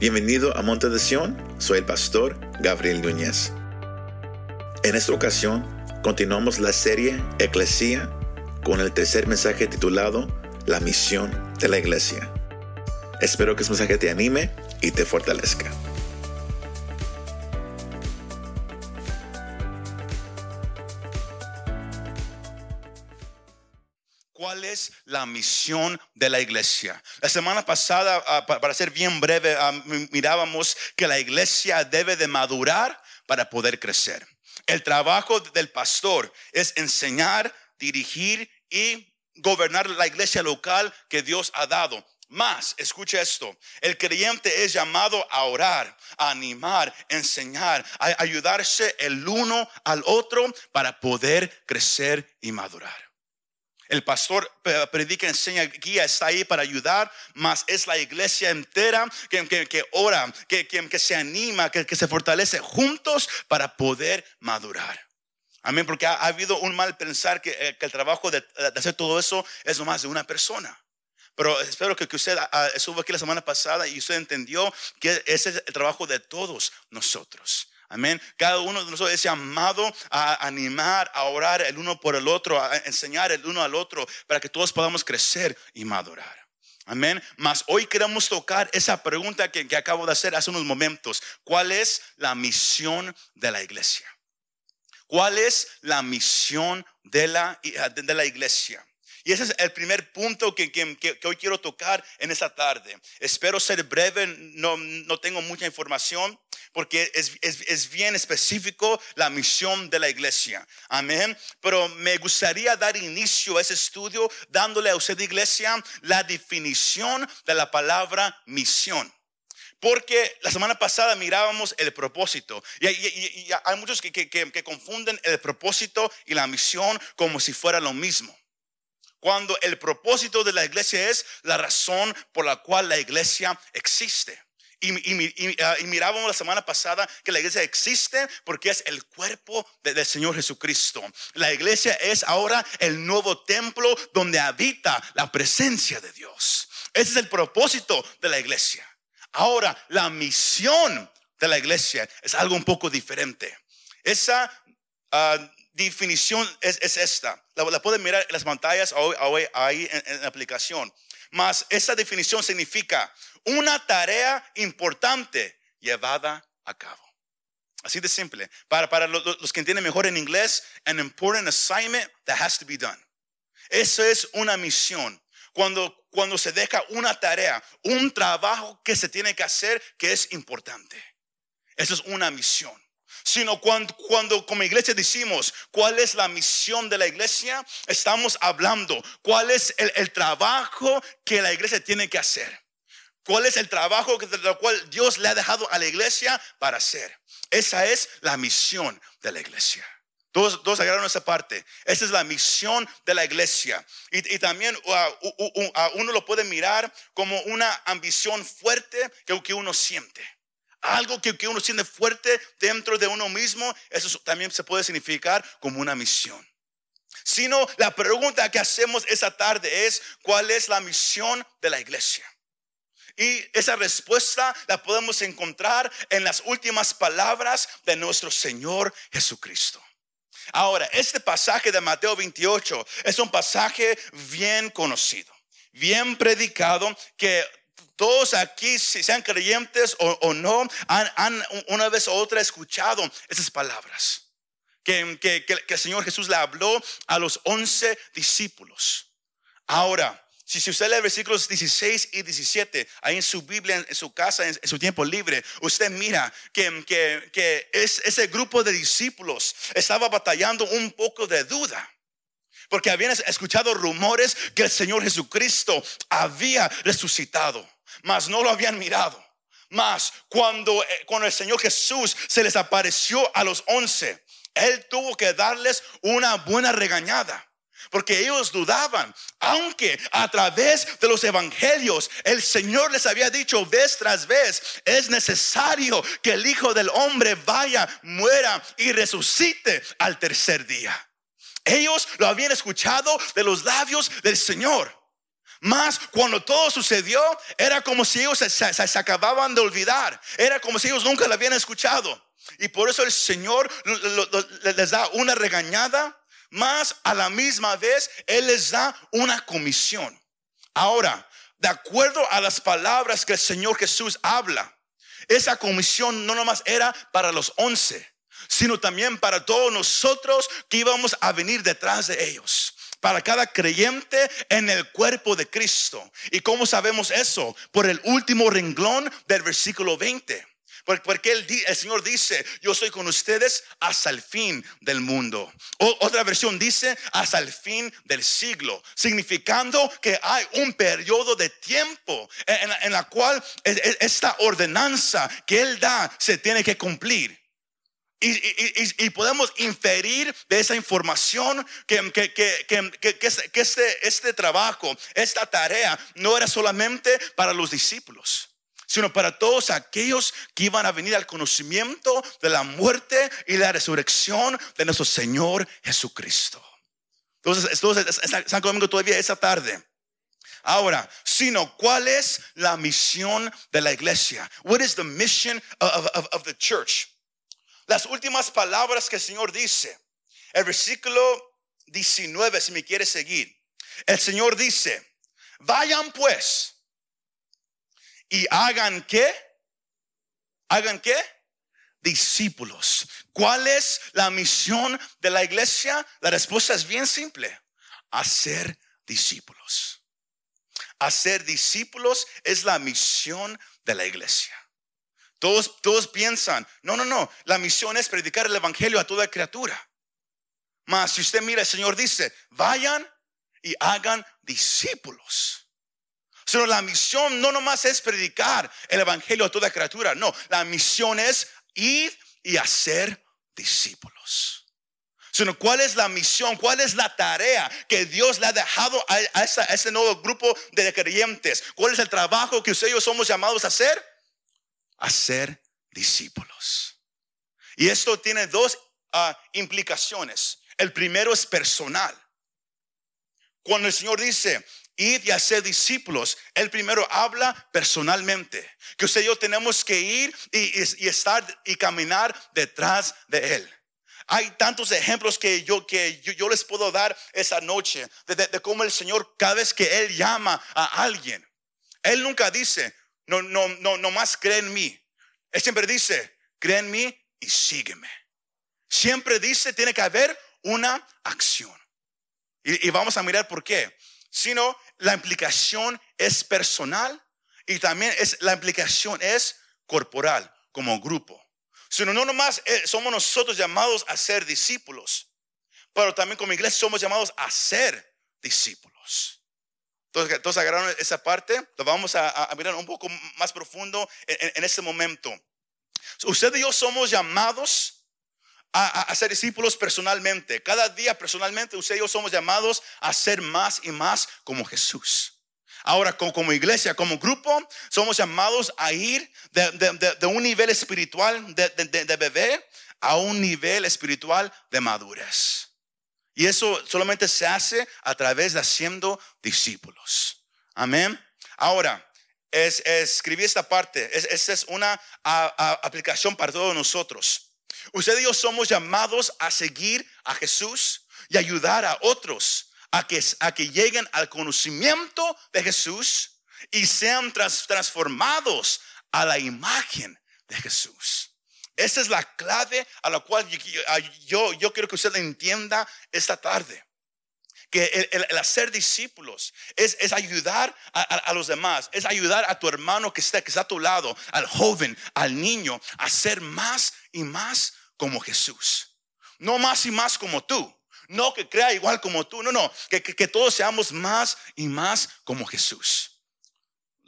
Bienvenido a Monte de Sion, soy el pastor Gabriel Núñez. En esta ocasión continuamos la serie Eclesia con el tercer mensaje titulado La misión de la iglesia. Espero que este mensaje te anime y te fortalezca. La misión de la iglesia? La semana pasada, ah, para ser bien breve, ah, mirábamos que la iglesia debe de madurar para poder crecer. El trabajo del pastor es enseñar, dirigir y gobernar la iglesia local que Dios ha dado. Más, escucha esto, el creyente es llamado a orar, a animar, enseñar, a ayudarse el uno al otro para poder crecer y madurar. El pastor predica, enseña, guía, está ahí para ayudar, mas es la iglesia entera que, que, ora, que, que, se anima, que, se fortalece juntos para poder madurar. Amén, porque ha, habido un mal pensar que, eh, el trabajo de, hacer todo eso es nomás de una persona. Pero espero que, usted ah, estuvo aquí la semana pasada y usted entendió que ese es el trabajo de todos nosotros. Amén. Cada uno de nosotros es llamado a animar, a orar el uno por el otro, a enseñar el uno al otro para que todos podamos crecer y madurar. Amén. Mas hoy queremos tocar esa pregunta que, acabo de hacer hace unos momentos. ¿Cuál es la misión de la iglesia? ¿Cuál es la misión de la, de la iglesia? Y ese es el primer punto que, hoy quiero tocar en esta tarde. Espero ser breve, no, no tengo mucha información porque es, es, bien específico la misión de la iglesia. Amén. Pero me gustaría dar inicio a ese estudio dándole a usted, iglesia, la definición de la palabra misión. Porque la semana pasada mirábamos el propósito. Y, hay muchos que, que, confunden el propósito y la misión como si fuera lo mismo. Cuando el propósito de la iglesia es la razón por la cual la iglesia existe. Y, ah, y, mirábamos la semana pasada que la iglesia existe porque es el cuerpo del Señor Jesucristo. La iglesia es ahora el nuevo templo donde habita la presencia de Dios. Ese es el propósito de la iglesia. Ahora, la misión de la iglesia es algo un poco diferente. Esa ah, definición es, esta. La, pueden mirar en las pantallas ahí en, la aplicación. Mas esa definición significa una tarea importante llevada a cabo. Así de simple. Para, para los, que entienden mejor en inglés, an important assignment that has to be done. Eso es una misión. Cuando, cuando se deja una tarea, un trabajo que se tiene que hacer que es importante. Eso es una misión sino cuando, cuando como iglesia decimos cuál es la misión de la iglesia, estamos hablando cuál es el, trabajo que la iglesia tiene que hacer. ¿Cuál es el trabajo que, lo cual Dios le ha dejado a la iglesia para hacer? Esa es la misión de la iglesia. Todos, todos agarraron esa parte. Esa es la misión de la iglesia. Y, también uh, uno lo puede mirar como una ambición fuerte que, que uno siente algo que, uno siente fuerte dentro de uno mismo, eso también se puede significar como una misión. Sino la pregunta que hacemos esa tarde es, ¿cuál es la misión de la iglesia? Y esa respuesta la podemos encontrar en las últimas palabras de nuestro Señor Jesucristo. Ahora, este pasaje de Mateo 28 es un pasaje bien conocido, bien predicado, que todos aquí, si sean creyentes o, no, han, una vez u otra escuchado esas palabras. Que, que, el Señor Jesús le habló a los once discípulos. Ahora, si, usted lee versículos 16 y 17, ahí en su Biblia, en su casa, en, su tiempo libre, usted mira que, que, que es, ese grupo de discípulos estaba batallando un poco de duda. Porque habían escuchado rumores que el Señor Jesucristo había resucitado mas no lo habían mirado. Mas cuando, eh, cuando el Señor Jesús se les apareció a los once, Él tuvo que darles una buena regañada. Porque ellos dudaban, aunque a través de los evangelios el Señor les había dicho vez tras vez, es necesario que el Hijo del Hombre vaya, muera y resucite al tercer día. Ellos lo habían escuchado de los labios del Señor. Más cuando todo sucedió, era como si ellos se, acababan de olvidar. Era como si ellos nunca lo habían escuchado. Y por eso el Señor les da una regañada, más a la misma vez Él les da una comisión. Ahora, de acuerdo a las palabras que el Señor Jesús habla, esa comisión no nomás era para los once, sino también para todos nosotros que íbamos a venir detrás de ellos para cada creyente en el cuerpo de Cristo. ¿Y cómo sabemos eso? Por el último renglón del versículo 20. Porque el, el, Señor dice, yo soy con ustedes hasta el fin del mundo. O, otra versión dice, hasta el fin del siglo, significando que hay un periodo de tiempo en, en la cual esta ordenanza que Él da se tiene que cumplir. Y, podemos inferir de esa información que, que, que, que este, este trabajo, esta tarea, no era solamente para los discípulos sino para todos aquellos que iban a venir al conocimiento de la muerte y la resurrección de nuestro Señor Jesucristo. Entonces, entonces San Domingo todavía esa tarde. Ahora, sino, ¿cuál es la misión de la iglesia? What is the mission of, of, of the church? Las últimas palabras que el Señor dice, el versículo 19, si me quiere seguir, el Señor dice, vayan pues y hagan qué? ¿Hagan qué? Discípulos. ¿Cuál es la misión de la iglesia? La respuesta es bien simple. Hacer discípulos. Hacer discípulos es la misión de la iglesia. Todos, piensan, no, no, no, la misión es predicar el Evangelio a toda criatura. Mas si usted mira, el Señor dice, vayan y hagan discípulos. Sino la misión no nomás es predicar el Evangelio a toda criatura, no, la misión es ir y hacer discípulos. Sino cuál es la misión, cuál es la tarea que Dios le ha dejado a, ese nuevo grupo de creyentes. ¿Cuál es el trabajo que ustedes somos llamados a hacer? Hacer discípulos. Y esto tiene dos ah, implicaciones. El primero es personal. Cuando el Señor dice, id y hacer discípulos, el primero habla personalmente, que usted y yo tenemos que ir y, estar y caminar detrás de Él. Hay tantos ejemplos que yo, que yo, les puedo dar esa noche de, de, cómo el Señor, cada vez que Él llama a alguien, Él nunca dice, no, no, no, no más cree en mí. Él siempre dice, cree en mí y sígueme. Siempre dice, tiene que haber una acción. Y, vamos a mirar por qué. Sino la implicación es personal y también es, la implicación es corporal, como grupo. Sino no nomás eh, somos nosotros llamados a ser discípulos, pero también como iglesia somos llamados a ser discípulos. Entonces, todos agarraron esa parte, vamos a, mirar un poco más profundo en, este momento. Usted y yo somos llamados a, ser discípulos personalmente. Cada día personalmente usted y yo somos llamados a ser más y más como Jesús. Ahora, como, iglesia, como grupo, somos llamados a ir de, un nivel espiritual de bebé a un nivel espiritual de madurez. Y eso solamente se hace a través de haciendo discípulos. Amén. Ahora, es, escribí esta parte. esta es una aplicación para todos nosotros. Usted y yo somos llamados a seguir a Jesús y ayudar a otros a que, a que lleguen al conocimiento de Jesús y sean transformados a la imagen de Jesús. Esa es la clave a la cual yo, yo, quiero que usted entienda esta tarde. Que el, hacer discípulos es, es ayudar a, los demás, es ayudar a tu hermano que está, que está a tu lado, al joven, al niño, a ser más y más como Jesús. No más y más como tú. No que crea igual como tú. No, no. Que, que todos seamos más y más como Jesús.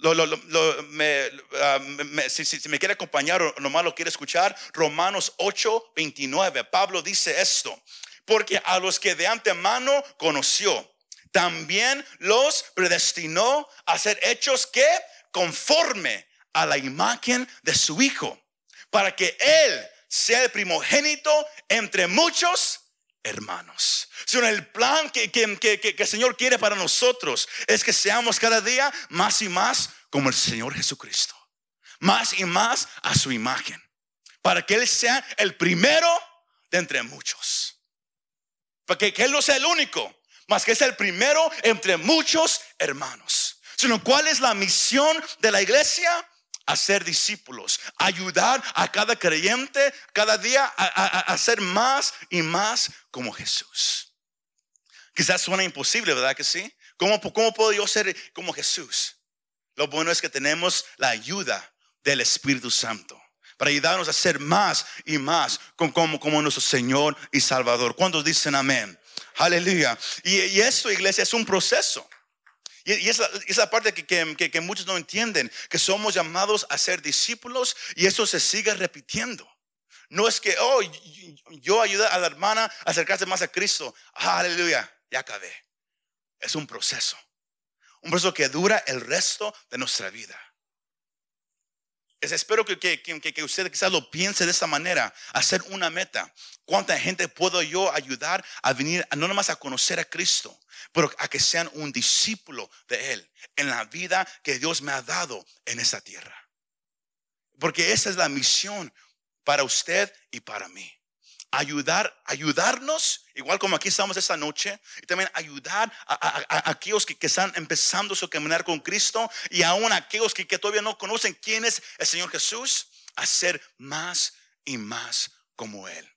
Ah, si, me quiere acompañar o nomás lo quiere escuchar, Romanos 8, 29. Pablo dice esto, porque a los que de antemano conoció, también los predestinó a ser hechos que conforme a la imagen de su Hijo, para que Él sea el primogénito entre muchos hermanos. Sino el plan que, que, que, que, el Señor quiere para nosotros es que seamos cada día más y más como el Señor Jesucristo. Más y más a su imagen. Para que Él sea el primero de entre muchos. Para que, Él no sea el único, más que es el primero entre muchos hermanos. Sino cuál es la misión de la iglesia? A ser discípulos, ayudar a cada creyente cada día a, ser más y más como Jesús. Quizás suena imposible, ¿verdad que sí? ¿Cómo, ¿Cómo puedo yo ser como Jesús? Lo bueno es que tenemos la ayuda del Espíritu Santo para ayudarnos a ser más y más como, como nuestro Señor y Salvador. ¿Cuántos dicen amén? Aleluya. Y, y esto, iglesia, es un proceso. Y, esa, esa, parte que, que, que, muchos no entienden, que somos llamados a ser discípulos y eso se sigue repitiendo. No es que, oh, yo ayudé a la hermana a acercarse más a Cristo. aleluya, ya acabé. Es un proceso. Un proceso que dura el resto de nuestra vida. Es, espero que, que, que, usted quizás lo piense de esta manera, hacer una meta. ¿Cuánta gente puedo yo ayudar a venir, no nomás a conocer a Cristo, pero a que sean un discípulo de Él en la vida que Dios me ha dado en esta tierra. Porque esa es la misión para usted y para mí. Ayudar, ayudarnos, igual como aquí estamos esta noche, y también ayudar a, aquellos que, están empezando su caminar con Cristo y aún a aquellos que, que todavía no conocen quién es el Señor Jesús, a ser más y más como Él.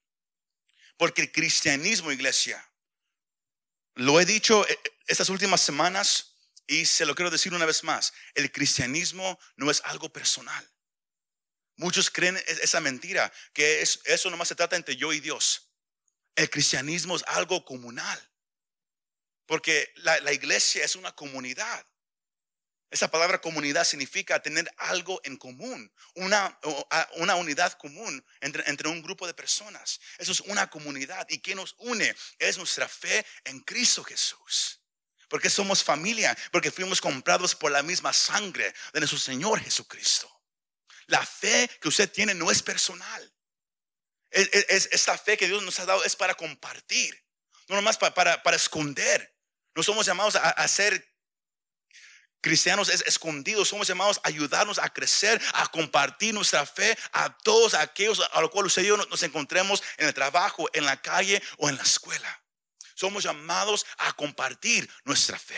Porque el cristianismo, iglesia, lo he dicho eh, estas últimas semanas y se lo quiero decir una vez más. El cristianismo no es algo personal. Muchos creen esa mentira, que eso nomás se trata entre yo y Dios. El cristianismo es algo comunal. Porque la iglesia es una comunidad. Esa palabra comunidad significa tener algo en común, una, unidad común entre, entre, un grupo de personas. Eso es una comunidad. ¿Y qué nos une? Es nuestra fe en Cristo Jesús. Porque somos familia, porque fuimos comprados por la misma sangre de nuestro Señor Jesucristo. La fe que usted tiene no es personal. Es, esta fe que Dios nos ha dado es para compartir, no nomás para, para, esconder. No somos llamados a, a ser cristianos es escondidos, somos llamados a ayudarnos a crecer, a compartir nuestra fe a todos aquellos a los cuales usted y yo nos encontremos en el trabajo, en la calle o en la escuela. Somos llamados a compartir nuestra fe.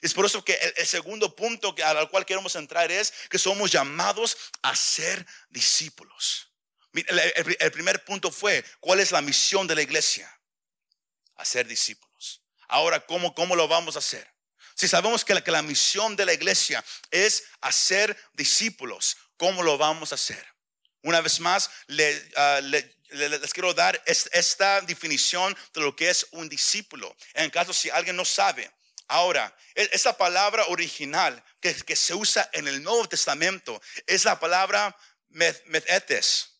Es por eso que el, segundo punto que, al cual queremos entrar es que somos llamados a ser discípulos. El, primer punto fue, ¿cuál es la misión de la iglesia? A ser discípulos. Ahora, ¿cómo, cómo lo vamos a hacer? Si sabemos que la, misión de la iglesia es hacer discípulos, ¿cómo lo vamos a hacer? Una vez más, ah, les quiero dar esta definición de lo que es un discípulo. En caso si alguien no sabe. Ahora, e, esa palabra original que, que se usa en el Nuevo Testamento es la palabra methetes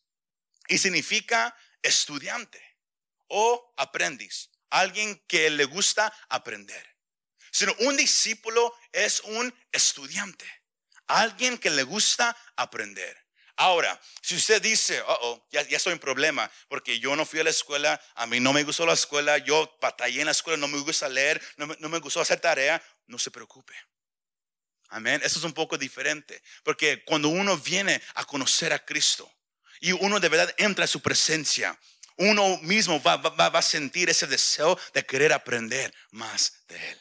y significa estudiante o aprendiz, alguien que le gusta aprender sino un discípulo es un estudiante, alguien que le gusta aprender. Ahora, si usted dice, oh, ya, ya estoy en problema, porque yo no fui a la escuela, a mí no me gustó la escuela, yo batallé en la escuela, no me gusta leer, no me, no me gustó hacer tarea, no se preocupe. Amén. Eso es un poco diferente, porque cuando uno viene a conocer a Cristo y uno de verdad entra a su presencia, uno mismo va, va, va a sentir ese deseo de querer aprender más de Él.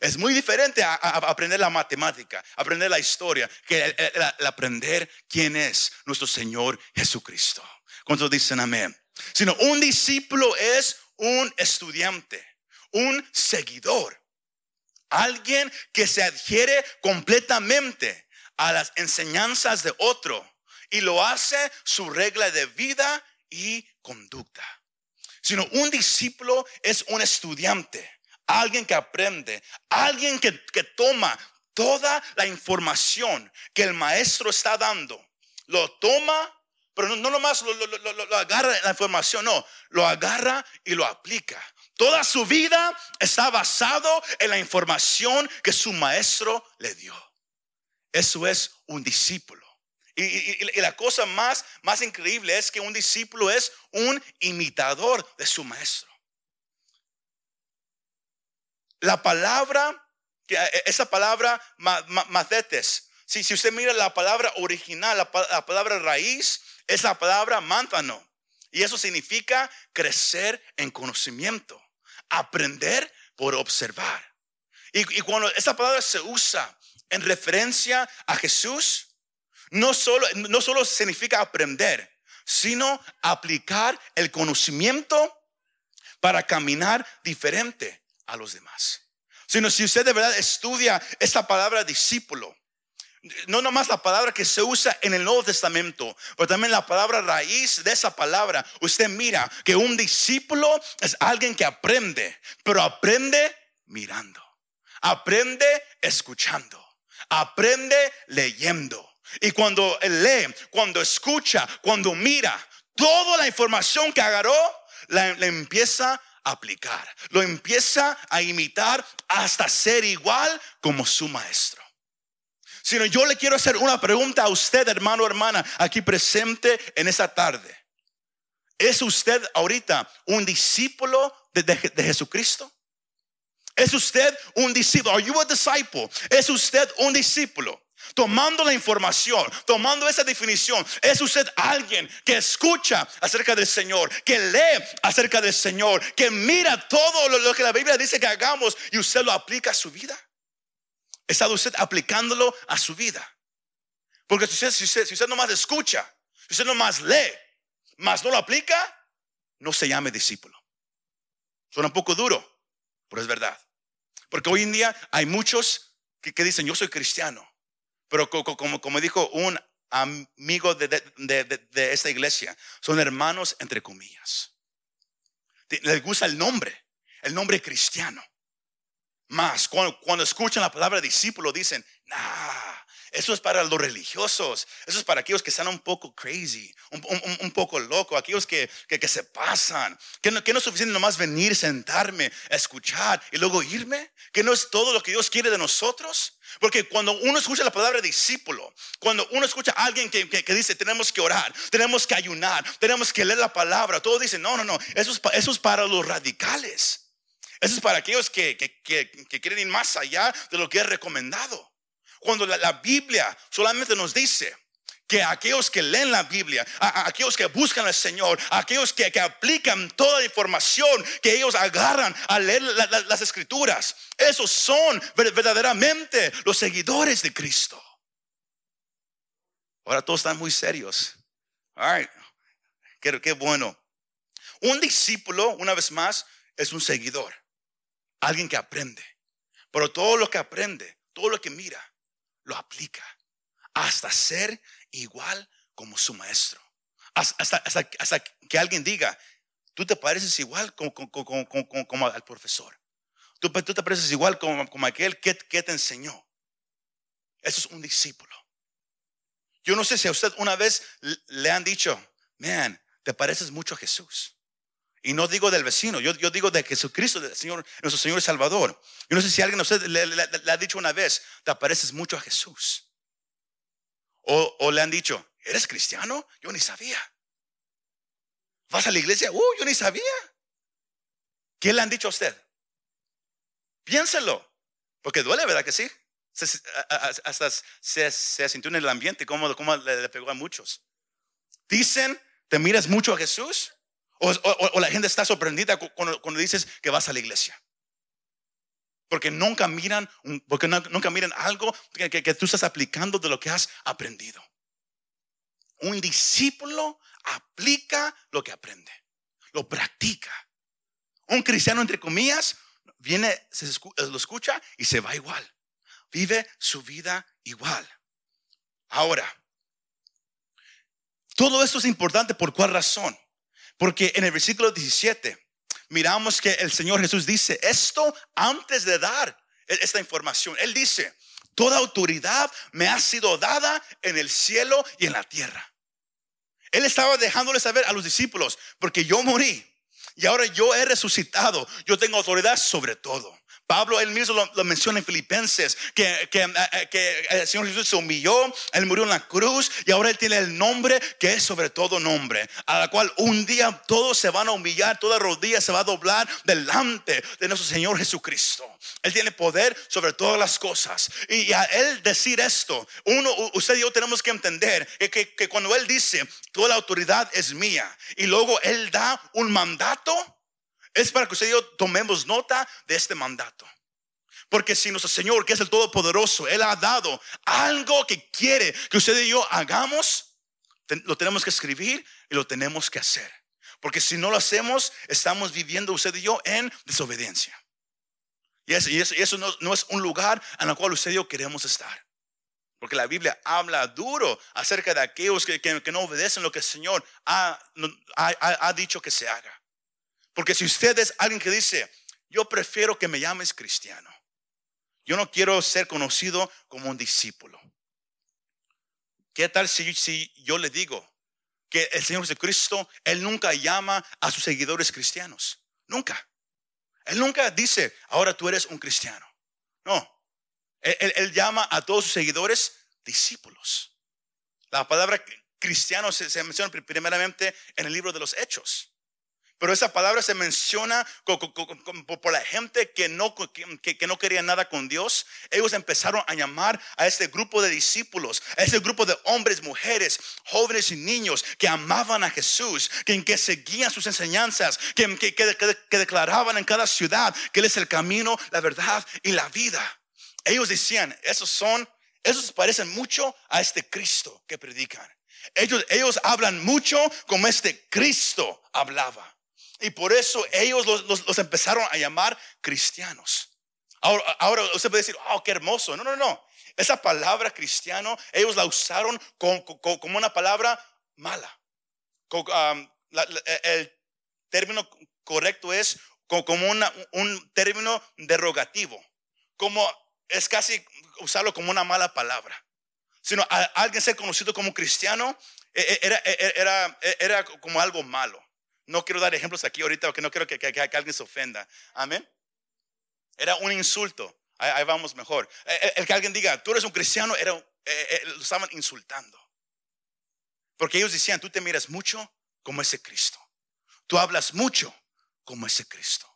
Es muy diferente a, aprender la matemática, aprender la historia, que el, aprender quién es nuestro Señor Jesucristo. ¿Cuántos dicen amén? Sino un discípulo es un estudiante, un seguidor, alguien que se adhiere completamente a las enseñanzas de otro y lo hace su regla de vida y conducta. Sino un discípulo es un estudiante alguien que aprende, alguien que, toma toda la información que el maestro está dando, lo toma, pero no, no nomás lo, lo, agarra la información, no, lo agarra y lo aplica. Toda su vida está basado en la información que su maestro le dio. Eso es un discípulo. Y, la cosa más, más increíble es que un discípulo es un imitador de su maestro. La palabra, eh, esa palabra macetes, si, si usted mira la palabra original, la, palabra raíz, es la palabra mántano. Y eso significa crecer en conocimiento, aprender por observar. Y, cuando esa palabra se usa en referencia a Jesús, no solo, no solo significa aprender, sino aplicar el conocimiento para caminar diferente a los demás. Sino si usted de verdad estudia esta palabra discípulo, no nomás la palabra que se usa en el Nuevo Testamento, pero también la palabra raíz de esa palabra. Usted mira que un discípulo es alguien que aprende, pero aprende mirando, aprende escuchando, aprende leyendo. Y cuando lee, cuando escucha, cuando mira, toda la información que agarró, la, empieza a aplicar, lo empieza a imitar hasta ser igual como su maestro. Sino yo le quiero hacer una pregunta a usted, hermano o hermana, aquí presente en esta tarde. ¿Es usted ahorita un discípulo de, de Jesucristo? ¿Es usted un discípulo? Are you a disciple? ¿Es usted un discípulo? Tomando la información, tomando esa definición, es usted alguien que escucha acerca del Señor, que lee acerca del Señor, que mira todo lo, que la Biblia dice que hagamos y usted lo aplica a su vida. ¿Está usted aplicándolo a su vida? Porque si usted, si usted, escucha, si usted nomás lee, más no lo aplica, no se llame discípulo. Suena un poco duro, pero es verdad. Porque hoy en día hay muchos que dicen, yo soy cristiano, pero como, como dijo un amigo de, de, esta iglesia, son hermanos entre comillas. Les gusta el nombre, el nombre cristiano. Más, cuando, cuando escuchan la palabra discípulo, dicen, nah, eso es para los religiosos. Eso es para aquellos que están un poco crazy, un, poco loco, aquellos que, que, se pasan. Que no, que no es suficiente nomás venir, sentarme, escuchar y luego irme. Que no es todo lo que Dios quiere de nosotros. Porque cuando uno escucha la palabra discípulo, cuando uno escucha a alguien que, que, dice tenemos que orar, tenemos que ayunar, tenemos que leer la palabra, todo dice, no, no, no, eso es, eso es para los radicales. Eso es para aquellos que, que, quieren ir más allá de lo que es recomendado. Cuando la, Biblia solamente nos dice que aquellos que leen la Biblia, aquellos que buscan al Señor, aquellos que, aplican toda la información que ellos agarran a leer las escrituras, esos son verdaderamente los seguidores de Cristo. Ahora todos están muy serios. All right. Qué, qué bueno. Un discípulo, una vez más, es un seguidor. Alguien que aprende. Pero todo lo que aprende, todo lo que mira, lo aplica hasta ser igual como su maestro. Hasta, hasta, que alguien diga, tú te pareces igual como, como, al profesor. Tú, tú, te pareces igual como, como aquel que, que te enseñó. Eso es un discípulo. Yo no sé si a usted una vez le han dicho, man, te pareces mucho a Jesús. Y no digo del vecino, yo, digo de Jesucristo, del Señor, nuestro Señor y Salvador. Yo no sé si alguien a usted le, ha dicho una vez, te pareces mucho a Jesús. O, le han dicho, ¿eres cristiano? Yo ni sabía. ¿Vas a la iglesia? Uh, yo ni sabía. ¿Qué le han dicho a usted? Piénselo, porque duele, ¿verdad que sí? hasta se, se, sintió en el ambiente como, como le, le pegó a muchos. Dicen, ¿te miras mucho a Jesús? O, la gente está sorprendida cuando, dices que vas a la iglesia. Porque nunca miran, porque nunca miran algo que, tú estás aplicando de lo que has aprendido. Un discípulo aplica lo que aprende, lo practica. Un cristiano, entre comillas, viene, se lo escucha y se va igual. Vive su vida igual. Ahora, todo esto es importante por cuál razón. Porque en el versículo 17 miramos que el Señor Jesús dice esto antes de dar e-, esta información. Él dice, toda autoridad me ha sido dada en el cielo y en la tierra. Él estaba dejándole saber a los discípulos, porque yo morí y ahora yo he resucitado, yo tengo autoridad sobre todo. Pablo él mismo lo, menciona en Filipenses, que, que, eh, que, el Señor Jesús se humilló, Él murió en la cruz y ahora Él tiene el nombre que es sobre todo nombre, a la cual un día todos se van a humillar, toda rodilla se va a doblar delante de nuestro Señor Jesucristo. Él tiene poder sobre todas las cosas. Y a Él decir esto, uno, usted y yo tenemos que entender que, que cuando Él dice, toda la autoridad es mía, y luego Él da un mandato, es para que usted y yo tomemos nota de este mandato. Porque si nuestro Señor, que es el Todopoderoso, Él ha dado algo que quiere que usted y yo hagamos, lo tenemos que escribir y lo tenemos que hacer. Porque si no lo hacemos, estamos viviendo usted y yo en desobediencia. Y eso, no, es un lugar en el cual usted y yo queremos estar. Porque la Biblia habla duro acerca de aquellos que, no obedecen lo que el Señor ha dicho que se haga. Porque si usted es alguien que dice, yo prefiero que me llames cristiano, yo no quiero ser conocido como un discípulo. ¿Qué tal si, si yo le digo que el Señor Jesucristo, Él nunca llama a sus seguidores cristianos? Nunca. Él nunca dice, ahora tú eres un cristiano. No. Él, llama a todos sus seguidores discípulos. La palabra cristiano se menciona primeramente en el libro de los Hechos. Pero esa palabra se menciona por la gente que no, que, no quería nada con Dios. Ellos empezaron a llamar a este grupo de discípulos, a ese grupo de hombres, mujeres, jóvenes y niños que amaban a Jesús, que, seguían sus enseñanzas, que, declaraban en cada ciudad que Él es el camino, la verdad y la vida. Ellos decían, esos son, esos parecen mucho a este Cristo que predican. Ellos hablan mucho como este Cristo hablaba. Y por eso ellos los, empezaron a llamar cristianos. Ahora, usted puede decir, oh, qué hermoso. No, no, no. Esa palabra cristiano, ellos la usaron como, una palabra mala. el término correcto es como un término derogativo. Como es casi usarlo como una mala palabra. Sino alguien ser conocido como cristiano e, e, era, e, era, era como algo malo. No quiero dar ejemplos aquí ahorita porque no quiero que, alguien se ofenda. Amén. Era un insulto. Ahí, vamos mejor. Eh, eh, el, que alguien diga, tú eres un cristiano, era, eh, lo estaban insultando. Porque ellos decían, tú te miras mucho como ese Cristo. Tú hablas mucho como ese Cristo.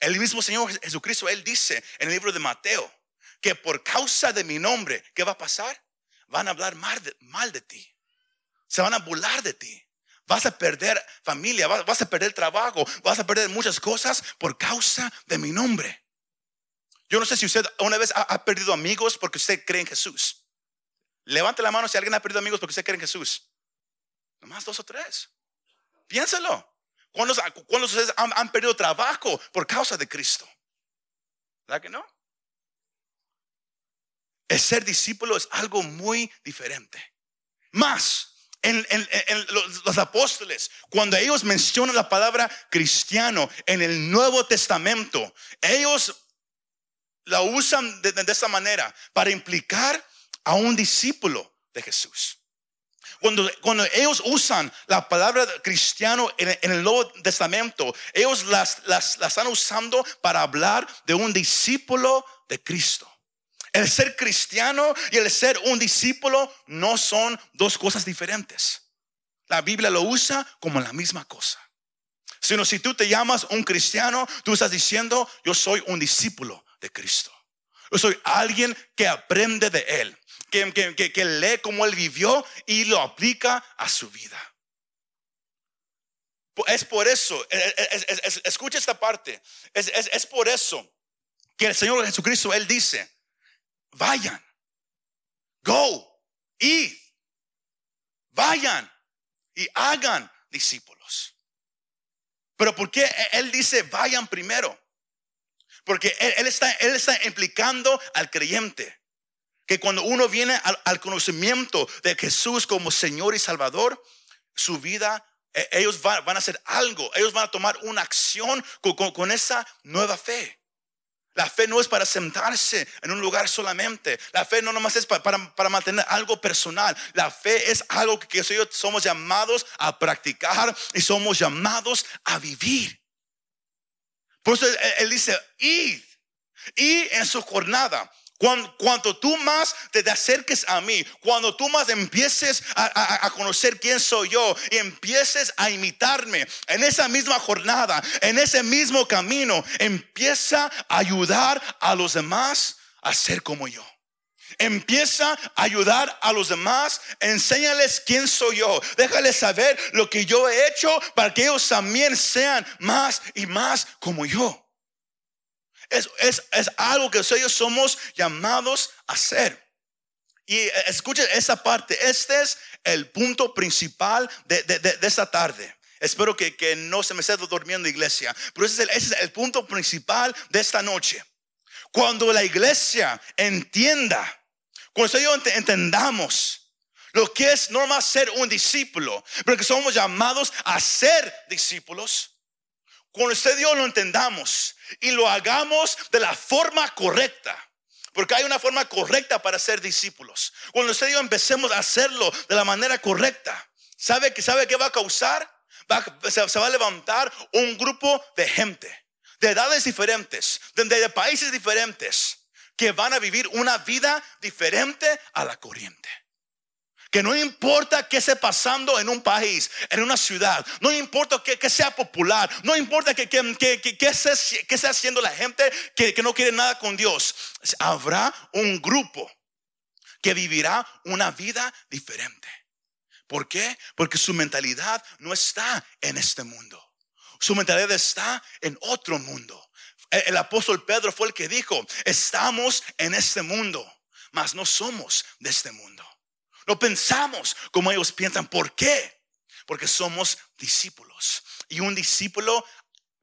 El mismo Señor Jesucristo, Él dice en el libro de Mateo, que por causa de mi nombre, ¿qué va a pasar? Van a hablar mal de, mal de ti. Se van a burlar de ti. Vas a perder familia, vas, a perder trabajo, vas a perder muchas cosas por causa de mi nombre. Yo no sé si usted una vez ha, perdido amigos porque usted cree en Jesús. Levante la mano si alguien ha perdido amigos porque usted cree en Jesús. Nomás dos o tres. Piénselo. ¿Cuántos, cuántos ustedes han, han, perdido trabajo por causa de Cristo? ¿Verdad que no? El ser discípulo es algo muy diferente. Más en, los, apóstoles, cuando ellos mencionan la palabra cristiano en el Nuevo Testamento, ellos la usan de, esa manera para implicar a un discípulo de Jesús. Cuando, cuando, ellos usan la palabra cristiano en, el Nuevo Testamento, ellos las, las, las, están usando para hablar de un discípulo de Cristo. El ser cristiano y el ser un discípulo no son dos cosas diferentes. La Biblia lo usa como la misma cosa. Sino si tú te llamas un cristiano, tú estás diciendo, yo soy un discípulo de Cristo. Yo soy alguien que aprende de Él, que, lee como Él vivió y lo aplica a su vida. Es por eso, escucha esta parte, es por eso que el Señor Jesucristo, Él dice, vayan, go, id, vayan y hagan discípulos. Pero ¿por qué Él dice vayan primero? Porque Él, está, él está implicando al creyente que cuando uno viene al, conocimiento de Jesús como Señor y Salvador, su vida, e, ellos van, a hacer algo, ellos van a tomar una acción con esa nueva fe. La fe no es para sentarse en un lugar solamente. La fe no nomás es para, mantener algo personal. La fe es algo que, somos llamados a practicar y somos llamados a vivir. Por eso él, dice, id. y en su jornada. Cuando, tú más te acerques a mí, cuando tú más empieces a, conocer quién soy yo y empieces a imitarme en esa misma jornada, en ese mismo camino, empieza a ayudar a los demás a ser como yo. Empieza a ayudar a los demás, enséñales quién soy yo, déjales saber lo que yo he hecho para que ellos también sean más y más como yo. Es, es, algo que nosotros somos llamados a hacer. Y eh, escuchen esa parte. Este es el punto principal de, de, esta tarde. Espero que, que, no se me esté durmiendo iglesia. Pero ese es, el, ese es el punto principal de esta noche. Cuando la iglesia entienda, cuando nosotros entendamos lo que es no más ser un discípulo, pero que somos llamados a ser discípulos. Cuando usted Dios lo entendamos y lo hagamos de la forma correcta. Porque hay una forma correcta para ser discípulos. Cuando usted y empecemos a hacerlo de la manera correcta, ¿sabe, sabe qué va a causar? se, va a levantar un grupo de gente, de edades diferentes, de países diferentes, que van a vivir una vida diferente a la corriente. Que no importa qué esté pasando en un país, en una ciudad, no importa que, sea popular, no importa que, que, que, esté, haciendo la gente que, no quiere nada con Dios, habrá un grupo que vivirá una vida diferente. ¿Por qué? Porque su mentalidad no está en este mundo. Su mentalidad está en otro mundo. El, el apóstol Pedro fue el que dijo, estamos en este mundo, mas no somos de este mundo. No pensamos como ellos piensan. ¿Por qué? Porque somos discípulos. Y un discípulo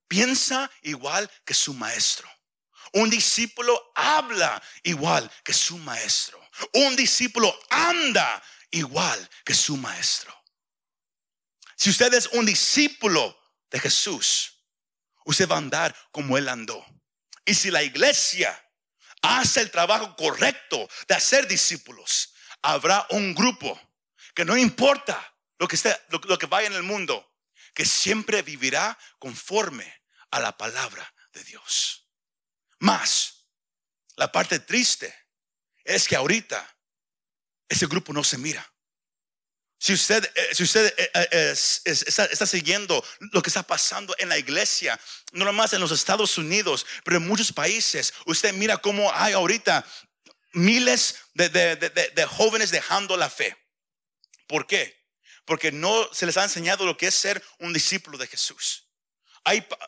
piensa igual que su maestro. Un discípulo habla igual que su maestro. Un discípulo anda igual que su maestro. Si usted es un discípulo de Jesús, usted va a andar como Él andó. Y si la iglesia hace el trabajo correcto de hacer discípulos, habrá un grupo que no importa lo que, esté, lo, que vaya en el mundo, que siempre vivirá conforme a la palabra de Dios. Más, la parte triste es que ahorita ese grupo no se mira. Si usted, eh, si usted eh, eh, está, siguiendo lo que está pasando en la iglesia, no nomás en los Estados Unidos, pero en muchos países, usted mira cómo hay ahorita miles de, jóvenes dejando la fe. ¿Por qué? Porque no se les ha enseñado lo que es ser un discípulo de Jesús.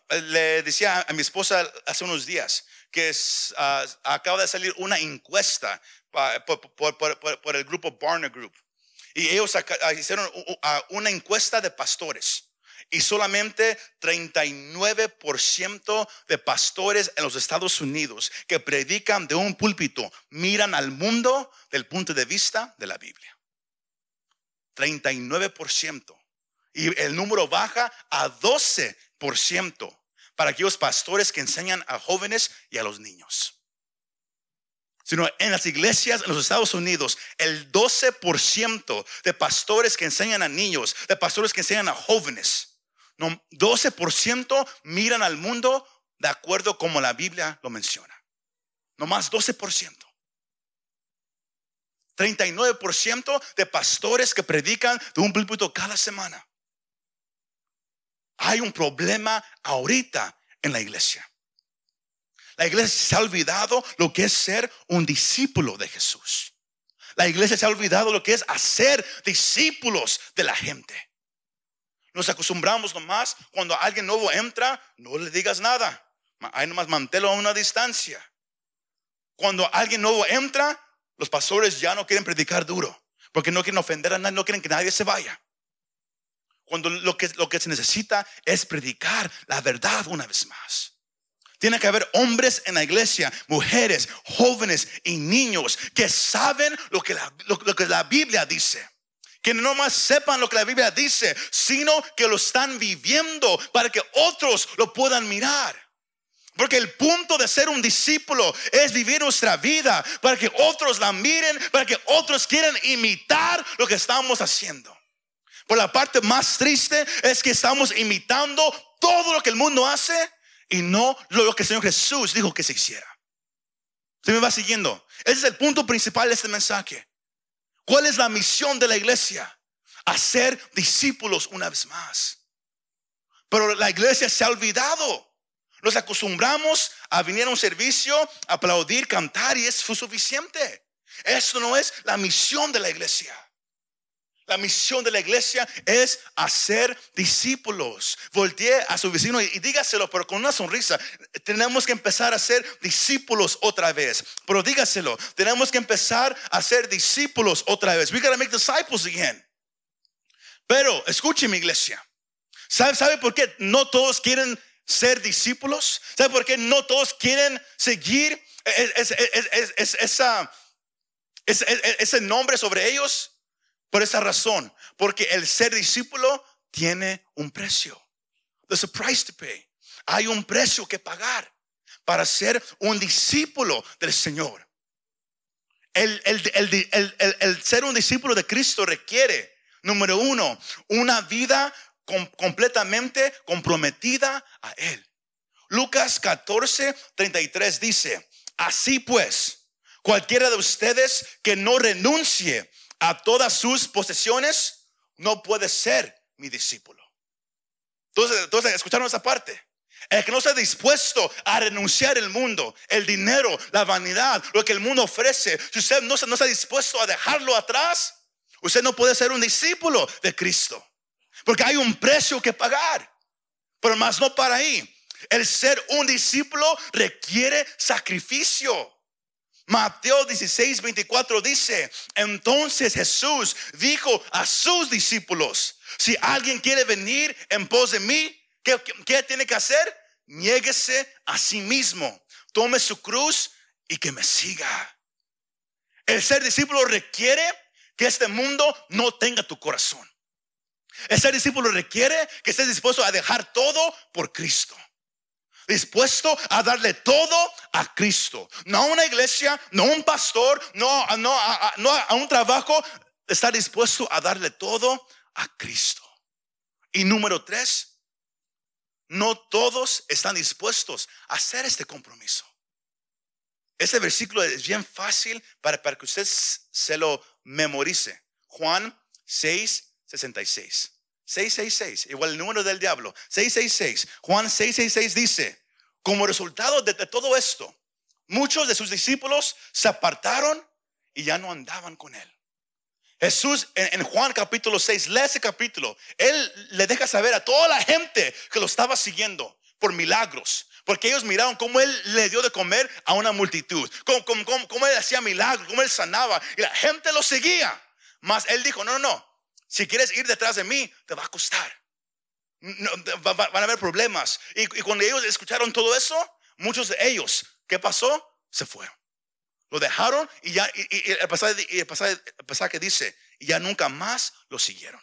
le decía a mi esposa hace unos días que ah, acaba de salir una encuesta ah, por, el grupo Barna Group. Y ellos hicieron una encuesta de pastores y solamente 39% de pastores en los Estados Unidos que predican de un púlpito miran al mundo del punto de vista de la Biblia. 39%. Y el número baja a 12% para aquellos pastores que enseñan a jóvenes y a los niños. Sino en las iglesias en los Estados Unidos, el 12% de pastores que enseñan a niños, de pastores que enseñan a jóvenes, no, 12% miran al mundo de acuerdo como la Biblia lo menciona. No más 12%. 39% de pastores que predican de un púlpito cada semana. Hay un problema ahorita en la iglesia. La iglesia se ha olvidado lo que es ser un discípulo de Jesús. La iglesia se ha olvidado lo que es hacer discípulos de la gente. Nos acostumbramos nomás cuando alguien nuevo entra, no le digas nada. Ahí nomás mantelo a una distancia. Cuando alguien nuevo entra, los pastores ya no quieren predicar duro, porque no quieren ofender a nadie, no quieren que nadie se vaya. Cuando lo que, lo que se necesita es predicar la verdad una vez más. Tiene que haber hombres en la iglesia, mujeres, jóvenes y niños que saben lo que lo que la Biblia dice que no más sepan lo que la Biblia dice, sino que lo están viviendo para que otros lo puedan mirar. Porque el punto de ser un discípulo es vivir nuestra vida para que otros la miren, para que otros quieran imitar lo que estamos haciendo. Por la parte más triste es que estamos imitando todo lo que el mundo hace y no lo que el Señor Jesús dijo que se hiciera. ¿Usted me va siguiendo? Ese es el punto principal de este mensaje. ¿Cuál es la misión de la iglesia? Hacer discípulos una vez más. Pero la iglesia se ha olvidado. Nos acostumbramos a venir a un servicio, aplaudir, cantar y es suficiente. Esto no es la misión de la iglesia. La misión de la iglesia es hacer discípulos. Voltee a su vecino y, dígaselo, pero con una sonrisa. Tenemos que empezar a ser discípulos otra vez. Pero dígaselo, tenemos que empezar a ser discípulos otra vez. We gotta make disciples again. Pero escuche mi iglesia. ¿Sabe, ¿Sabe por qué no todos quieren ser discípulos? ¿Sabe por qué no todos quieren seguir ese nombre sobre ellos? Por esa razón, porque el ser discípulo tiene un precio. There's a price to pay. Hay un precio que pagar para ser un discípulo del Señor. El, el, ser un discípulo de Cristo requiere, número uno, una vida completamente comprometida a Él. Lucas 14, 33 dice, así pues, cualquiera de ustedes que no renuncie a todas sus posesiones, no puede ser mi discípulo. Entonces, entonces escucharon esa parte. El que no está dispuesto a renunciar el mundo, el dinero, la vanidad, lo que el mundo ofrece, si usted no, no está dispuesto a dejarlo atrás, usted no puede ser un discípulo de Cristo. Porque hay un precio que pagar. Pero más no para ahí. El ser un discípulo requiere sacrificio. Mateo 16, 24 dice, entonces Jesús dijo a sus discípulos, si alguien quiere venir en pos de mí, ¿qué, tiene que hacer? Niéguese a sí mismo, tome su cruz y que me siga. El ser discípulo requiere que este mundo no tenga tu corazón. El ser discípulo requiere que estés dispuesto a dejar todo por Cristo dispuesto a darle todo a Cristo. No a una iglesia, no a un pastor, no, no, a, no a un trabajo. Está dispuesto a darle todo a Cristo. Y número tres, no todos están dispuestos a hacer este compromiso. Este versículo es bien fácil para, para que usted se lo memorice. Juan 6, 66. 666, igual el número del diablo. 666. Juan 666 dice, como resultado de, todo esto, muchos de sus discípulos se apartaron y ya no andaban con él. Jesús en, Juan capítulo 6, lee ese capítulo, él le deja saber a toda la gente que lo estaba siguiendo por milagros, porque ellos miraron cómo él le dio de comer a una multitud, cómo, él hacía milagros, cómo él sanaba, y la gente lo seguía. Mas él dijo, no, no, no, si quieres ir detrás de mí, te va a costar. Van a haber problemas. Y, cuando ellos escucharon todo eso, muchos de ellos, ¿qué pasó? Se fueron. Lo dejaron y ya, y, el, pasaje, el, pasaje, dice, y ya nunca más lo siguieron.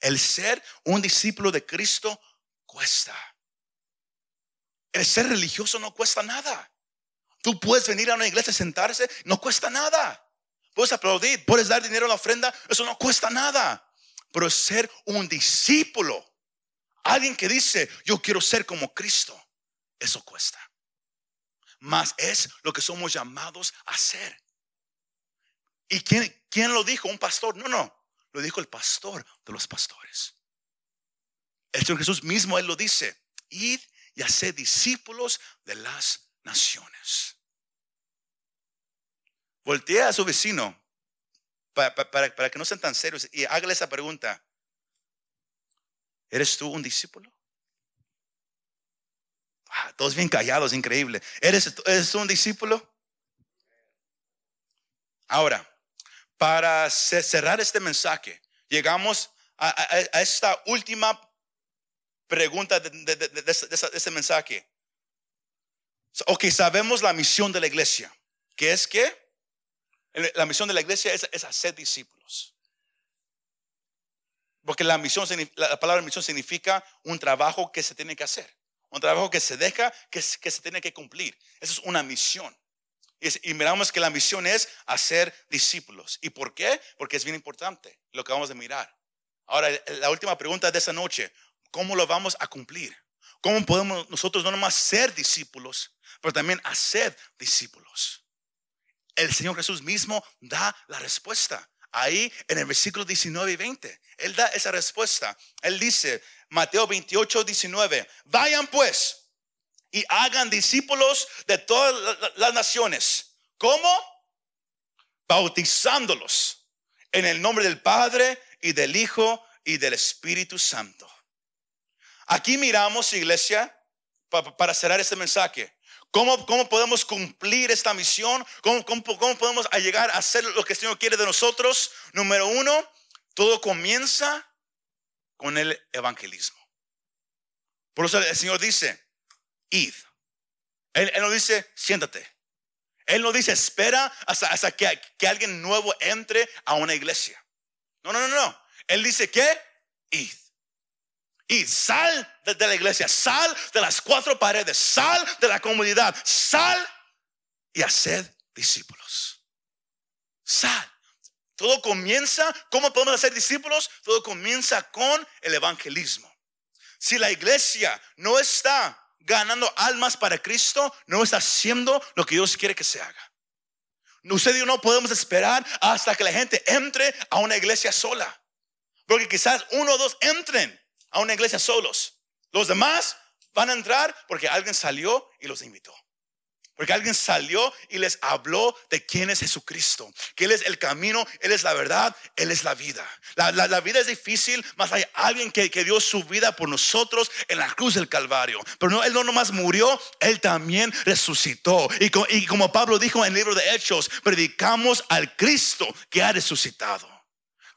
El ser un discípulo de Cristo cuesta. El ser religioso no cuesta nada. Tú puedes venir a una iglesia, sentarse, no cuesta nada. Puedes aplaudir, puedes dar dinero a la ofrenda, eso no cuesta nada. Pero ser un discípulo, alguien que dice, yo quiero ser como Cristo, eso cuesta. Más es lo que somos llamados a hacer. ¿Y quién, quién lo dijo? ¿Un pastor? No, no. Lo dijo el pastor de los pastores. El Señor Jesús mismo, Él lo dice. Id y haced discípulos de las naciones. Voltea a su vecino para, que no sean tan serios y hágale esa pregunta. ¿Eres tú un discípulo? Ah, todos bien callados, increíble. ¿Eres, ¿Eres tú un discípulo? Ahora, para cerrar este mensaje, llegamos a, esta última pregunta de, de, ese mensaje. Ok, sabemos la misión de la iglesia, que es que la misión de la iglesia es, hacer discípulos. Porque la misión, la palabra misión significa un trabajo que se tiene que hacer. Un trabajo que se deja, que, se tiene que cumplir. Eso es una misión. Y, miramos que la misión es hacer discípulos. ¿Y por qué? Porque es bien importante lo que vamos a mirar. Ahora, la última pregunta de esta noche, ¿cómo lo vamos a cumplir? ¿Cómo podemos nosotros no nomás ser discípulos, pero también hacer discípulos? El Señor Jesús mismo da la respuesta. Ahí en el versículo 19 y 20, Él da esa respuesta. Él dice, Mateo 28, 19, vayan pues y hagan discípulos de todas las naciones. ¿Cómo? Bautizándolos en el nombre del Padre y del Hijo y del Espíritu Santo. Aquí miramos, iglesia, para cerrar este mensaje. ¿Cómo, ¿Cómo, podemos cumplir esta misión? ¿Cómo, ¿Cómo, podemos llegar a hacer lo que el Señor quiere de nosotros? Número uno, todo comienza con el evangelismo. Por eso el Señor dice, id. Él, no dice, siéntate. Él no dice, espera hasta, hasta que, que, alguien nuevo entre a una iglesia. No, no, no, no. Él dice que, id. Y sal de la iglesia, sal de las cuatro paredes, sal de la comunidad, sal y haced discípulos. Sal. Todo comienza, ¿cómo podemos hacer discípulos? Todo comienza con el evangelismo. Si la iglesia no está ganando almas para Cristo, no está haciendo lo que Dios quiere que se haga. Usted y yo no podemos esperar hasta que la gente entre a una iglesia sola. Porque quizás uno o dos entren a una iglesia solos. Los demás van a entrar porque alguien salió y los invitó. Porque alguien salió y les habló de quién es Jesucristo, que Él es el camino, Él es la verdad, Él es la vida. La, vida es difícil, mas hay alguien que, dio su vida por nosotros en la cruz del Calvario. Pero no, Él no nomás murió, Él también resucitó. Y, y como Pablo dijo en el libro de Hechos, predicamos al Cristo que ha resucitado.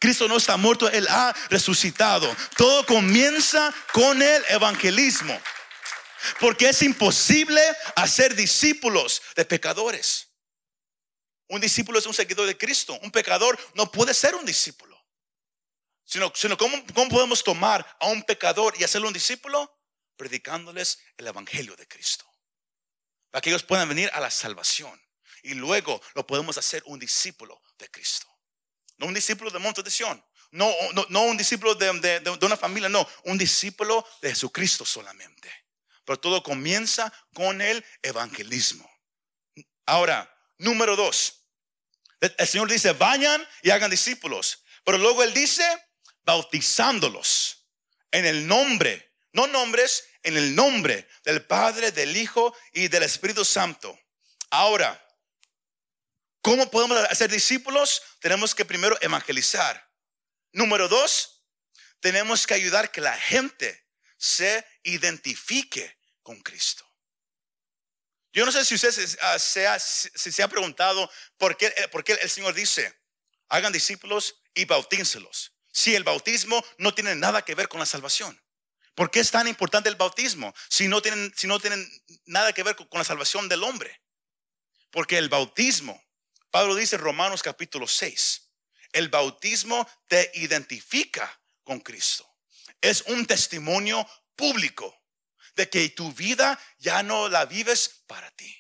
Cristo no está muerto, Él ha resucitado. Todo comienza con el evangelismo. Porque es imposible hacer discípulos de pecadores. Un discípulo es un seguidor de Cristo. Un pecador no puede ser un discípulo. Sino, sino ¿cómo, ¿cómo podemos tomar a un pecador y hacerlo un discípulo? Predicándoles el evangelio de Cristo. Para que ellos puedan venir a la salvación. Y luego lo podemos hacer un discípulo de Cristo. No un discípulo de Monte de Sion. No, no, un discípulo de, de, una familia, no, un discípulo de Jesucristo solamente. Pero todo comienza con el evangelismo. Ahora, número dos. El Señor dice, vayan y hagan discípulos. Pero luego Él dice, bautizándolos en el nombre, no nombres, en el nombre del Padre, del Hijo y del Espíritu Santo. Ahora, ¿Cómo podemos hacer discípulos? Tenemos que primero evangelizar. Número dos, tenemos que ayudar que la gente se identifique con Cristo. Yo no sé si usted se, ah, ha, se ha preguntado por qué, eh, por qué el Señor dice, hagan discípulos y bautícelos. Si el bautismo no tiene nada que ver con la salvación. ¿Por qué es tan importante el bautismo si no tienen, si no tienen nada que ver con la salvación del hombre? Porque el bautismo Pablo dice en Romanos capítulo 6, el bautismo te identifica con Cristo. Es un testimonio público de que tu vida ya no la vives para ti.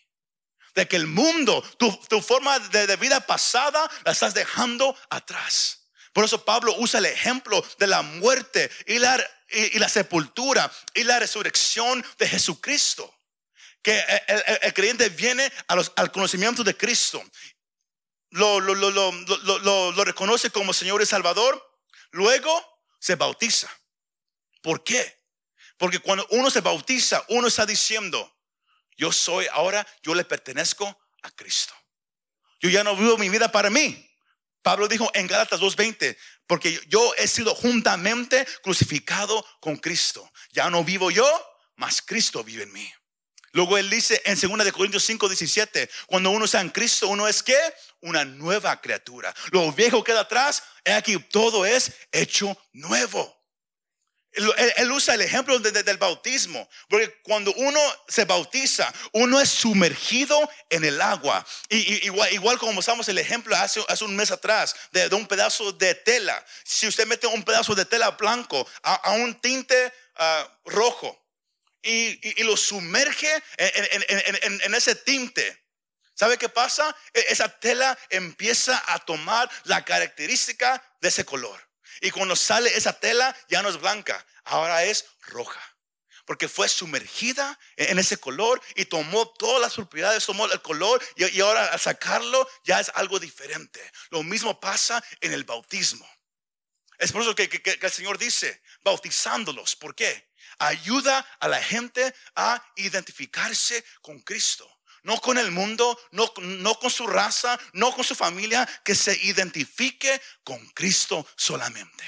De que el mundo, tu, forma de, vida pasada, la estás dejando atrás. Por eso Pablo usa el ejemplo de la muerte y la, y, la sepultura y la resurrección de Jesucristo. Que el, creyente viene al conocimiento de Cristo lo, lo, reconoce como Señor y Salvador, luego se bautiza. ¿Por qué? Porque cuando uno se bautiza, uno está diciendo, yo soy ahora, yo le pertenezco a Cristo. Yo ya no vivo mi vida para mí. Pablo dijo en Gálatas 2:20, porque yo he sido juntamente crucificado con Cristo. Ya no vivo yo, mas Cristo vive en mí. Luego él dice en 2 de Corintios 5, 17, cuando uno está en Cristo, uno es que una nueva criatura. Lo viejo queda atrás, aquí todo es hecho nuevo. Él, usa el ejemplo del bautismo, porque cuando uno se bautiza, uno es sumergido en el agua. Y, igual, como usamos el ejemplo hace, hace un mes atrás de, un pedazo de tela. Si usted mete un pedazo de tela blanco a, un tinte ah, rojo, y, lo sumerge en, ese tinte. ¿Sabe qué pasa? E, esa tela empieza a tomar la característica de ese color. Y cuando sale esa tela ya no es blanca, ahora es roja. porque fue sumergida en ese color y tomó todas las propiedades, tomó el color y, ahora al sacarlo ya es algo diferente. Lo mismo pasa en el bautismo. Es por eso que, el Señor dice, bautizándolos. ¿Por qué? Ayuda a la gente a identificarse con Cristo. No con el mundo, no, no con su raza, no con su familia, que se identifique con Cristo solamente.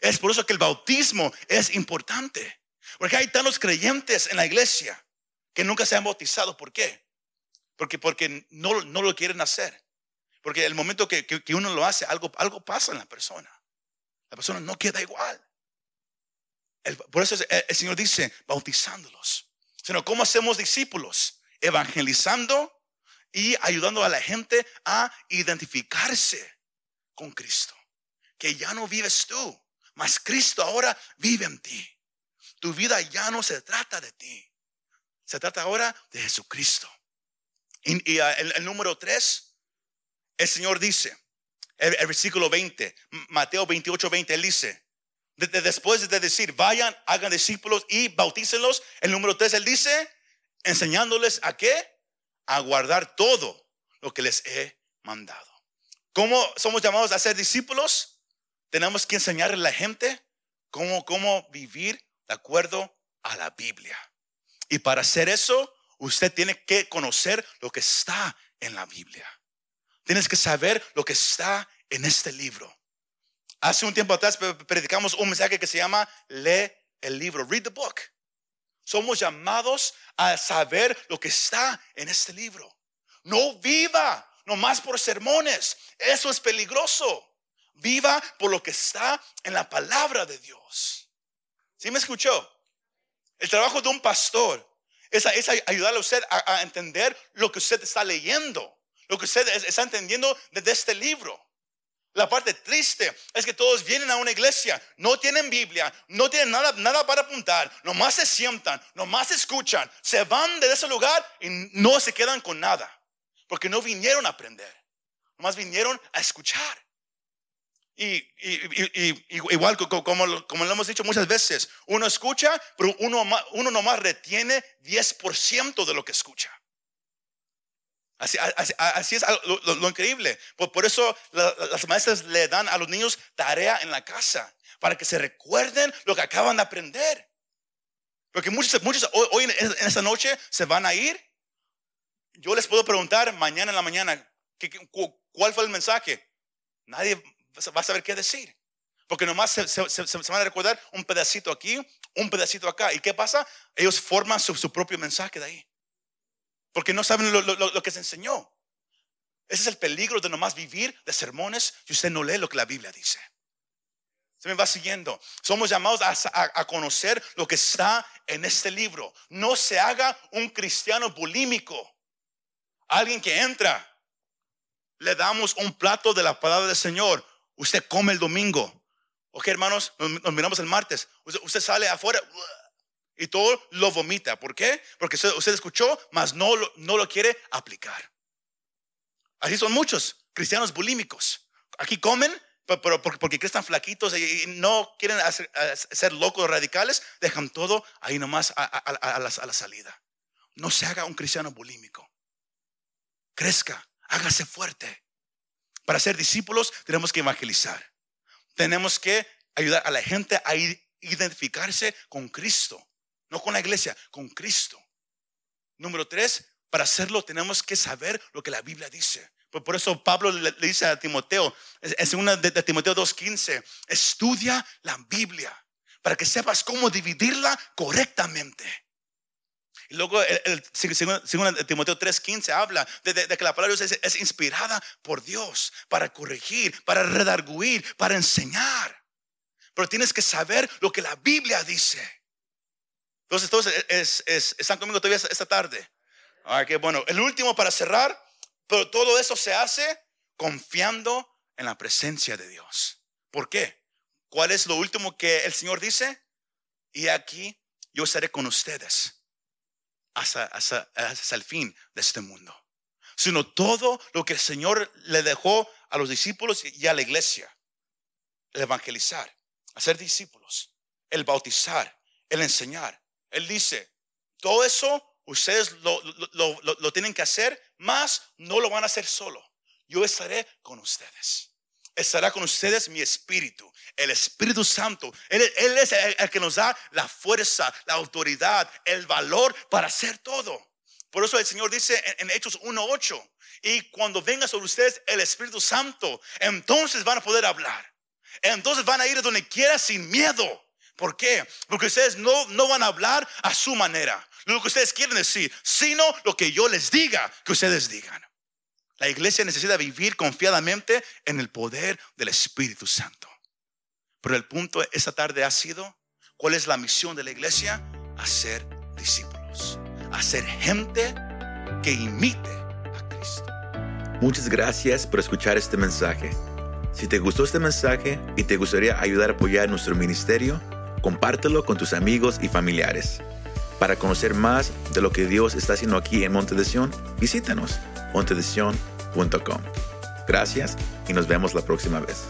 Es por eso que el bautismo es importante. Porque hay tantos creyentes en la iglesia que nunca se han bautizado. ¿Por qué? Porque, porque no, no lo quieren hacer. Porque el momento que, que, uno lo hace, algo, algo pasa en la persona. La persona no queda igual. Por eso el, Señor dice, bautizándolos. Sino, ¿cómo hacemos discípulos? Evangelizando y ayudando a la gente a identificarse con Cristo. Que ya no vives tú, mas Cristo ahora vive en ti. Tu vida ya no se trata de ti. Se trata ahora de Jesucristo. Y, ah, el, número 3, el Señor dice, el, versículo 20, Mateo 28, 20, Él dice, después de decir, vayan, hagan discípulos y bautícenlos, el número 3, Él dice, enseñándoles a qué? A guardar todo lo que les he mandado. ¿Cómo somos llamados a ser discípulos? Tenemos que enseñarle a la gente cómo, cómo vivir de acuerdo a la Biblia. Y para hacer eso, usted tiene que conocer lo que está en la Biblia. Tienes que saber lo que está en este libro. Hace un tiempo atrás predicamos un mensaje que se llama Lee el libro, read the book. Somos llamados a saber lo que está en este libro. No viva nomás por sermones. Eso es peligroso. Viva por lo que está en la palabra de Dios. ¿Sí me escuchó? El trabajo de un pastor es, ayudarle a usted a, entender lo que usted está leyendo, lo que usted está entendiendo desde este libro. La parte triste es que todos vienen a una iglesia, no tienen Biblia, no tienen nada, nada para apuntar, nomás se sientan, nomás escuchan, se van de ese lugar y no se quedan con nada, porque no vinieron a aprender, nomás vinieron a escuchar. Y, igual como, lo hemos dicho muchas veces, uno escucha, pero uno, uno nomás retiene 10% de lo que escucha. Así, es lo, increíble. Por, eso las maestras le dan a los niños tarea en la casa, para que se recuerden lo que acaban de aprender. Porque muchos, muchos hoy, en, esta noche se van a ir. Yo les puedo preguntar mañana en la mañana, ¿cuál fue el mensaje? Nadie va a saber qué decir. Porque nomás se, van a recordar un pedacito aquí, un pedacito acá. ¿Y qué pasa? Ellos forman su, propio mensaje de ahí. Porque no saben lo, que se enseñó. Ese es el peligro de nomás vivir de sermones y usted no lee lo que la Biblia dice. Se me va siguiendo. Somos llamados a, conocer lo que está en este libro. No se haga un cristiano bulímico. Alguien que entra, le damos un plato de la palabra del Señor Usted come el domingo. Ok, hermanos, nos, miramos el martes. Usted, sale afuera y todo lo vomita. ¿Por qué? Porque usted, escuchó, mas no, no lo quiere aplicar. Así son muchos cristianos bulímicos. Aquí comen, pero porque, están flaquitos y no quieren ser locos radicales, dejan todo ahí nomás a, la, a la salida. No se haga un cristiano bulímico. Crezca, hágase fuerte. Para ser discípulos tenemos que evangelizar. Tenemos que ayudar a la gente a identificarse con Cristo. No con la iglesia, con Cristo. Número tres, para hacerlo tenemos que saber lo que la Biblia dice. Por eso Pablo le, dice a Timoteo, en una de, de Timoteo 2.15, estudia la Biblia para que sepas cómo dividirla correctamente. Y luego, el, según, Timoteo 3:15 habla de, que la palabra es, es inspirada por Dios para corregir, para redarguir, para enseñar. Pero tienes que saber lo que la Biblia dice. Entonces, entonces es, ¿están conmigo todavía esta tarde? Qué bueno. El último para cerrar, pero todo eso se hace confiando en la presencia de Dios. ¿Por qué? ¿Cuál es lo último que el Señor dice? Y aquí yo estaré con ustedes hasta, el fin de este mundo, sino todo lo que el Señor le dejó a los discípulos y a la iglesia. El evangelizar, hacer discípulos, el bautizar, el enseñar, Él dice, todo eso ustedes lo, lo, lo, tienen que hacer, más no lo van a hacer solo. Yo estaré con ustedes estará con ustedes mi espíritu, el Espíritu Santo. Él, es el, que nos da la fuerza, la autoridad, el valor para hacer todo. Por eso el Señor dice en, Hechos 1.8, y cuando venga sobre ustedes el Espíritu Santo, entonces van a poder hablar. Entonces van a ir donde quiera sin miedo. ¿Por qué? Porque ustedes no, no van a hablar a su manera, lo que ustedes quieren decir, sino lo que yo les diga que ustedes digan. La iglesia necesita vivir confiadamente en el poder del Espíritu Santo. Pero el punto esta tarde ha sido, ¿cuál es la misión de la iglesia? Hacer discípulos, hacer gente que imite a Cristo. Muchas gracias por escuchar este mensaje. Si te gustó este mensaje y te gustaría ayudar a apoyar nuestro ministerio, compártelo con tus amigos y familiares. Para conocer más de lo que Dios está haciendo aquí en Monte de visítanos montedesión.com. Gracias y nos vemos la próxima vez.